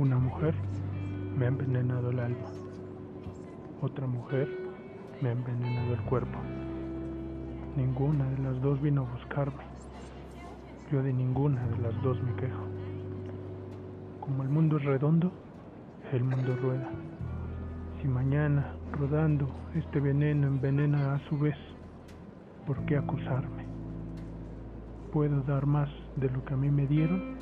Una mujer me ha envenenado el alma. Otra mujer me ha envenenado el cuerpo. Ninguna de las dos vino a buscarme. Yo de ninguna de las dos me quejo. Como el mundo es redondo, el mundo rueda. Si mañana, rodando, este veneno envenena a su vez, ¿por qué acusarme? Puedo dar más de lo que a mí me dieron